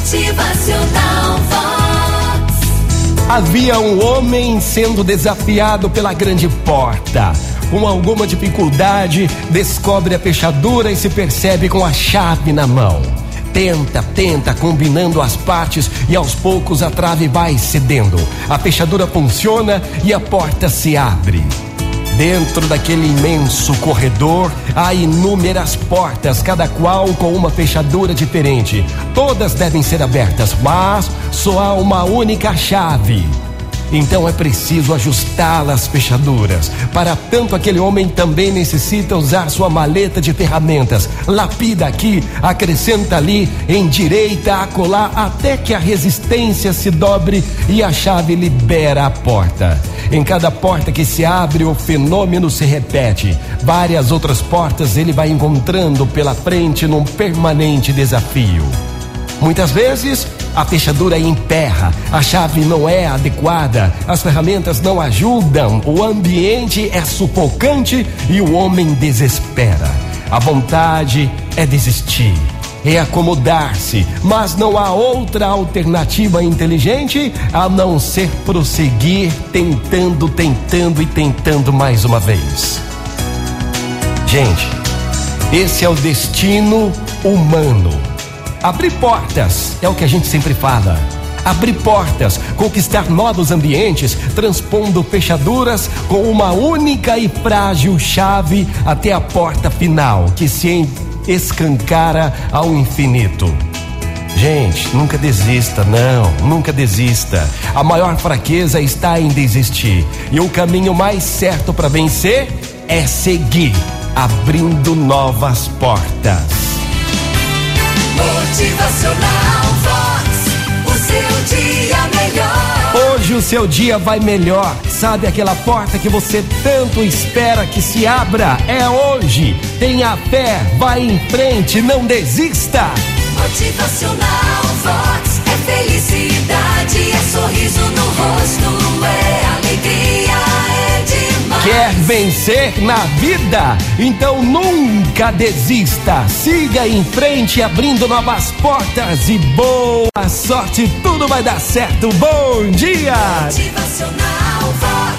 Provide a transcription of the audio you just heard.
Motivacional Vox. Havia um homem sendo desafiado pela grande porta. Com alguma dificuldade, descobre a fechadura e se percebe com a chave na mão. Tenta, tenta, combinando as partes e aos poucos a trave vai cedendo. A fechadura funciona e a porta se abre. Dentro daquele imenso corredor há inúmeras portas, cada qual com uma fechadura diferente. Todas devem ser abertas, mas só há uma única chave. Então é preciso ajustar as fechaduras. Para tanto, aquele homem também necessita usar sua maleta de ferramentas. Lapida aqui, acrescenta ali, endireita, acolá, até que a resistência se dobre e a chave libera a porta. Em cada porta que se abre, o fenômeno se repete. Várias outras portas ele vai encontrando pela frente num permanente desafio. Muitas vezes a fechadura emperra, a chave não é adequada, as ferramentas não ajudam, o ambiente é sufocante e o homem desespera. A vontade é desistir, é acomodar-se, mas não há outra alternativa inteligente a não ser prosseguir tentando, tentando e tentando mais uma vez. Gente, esse é o destino humano. Abrir portas é o que a gente sempre fala. Abrir portas, conquistar novos ambientes, transpondo fechaduras com uma única e frágil chave até a porta final, que se escancara ao infinito. Gente, nunca desista, não, nunca desista. A maior fraqueza está em desistir. E o caminho mais certo para vencer é seguir, abrindo novas portas. Motivacional Vox. O seu dia melhor. Hoje o seu dia vai melhor. Sabe aquela porta que você tanto espera que se abra? É hoje. Tenha fé, vai em frente, não desista. Motivacional Vox. É felicidade, é sorriso no rosto, é alegria, é demais. Quer vencer na vida? Então nunca desista. Siga em frente, abrindo novas portas e boa sorte. Tudo vai dar certo. Bom dia! Motivacional そ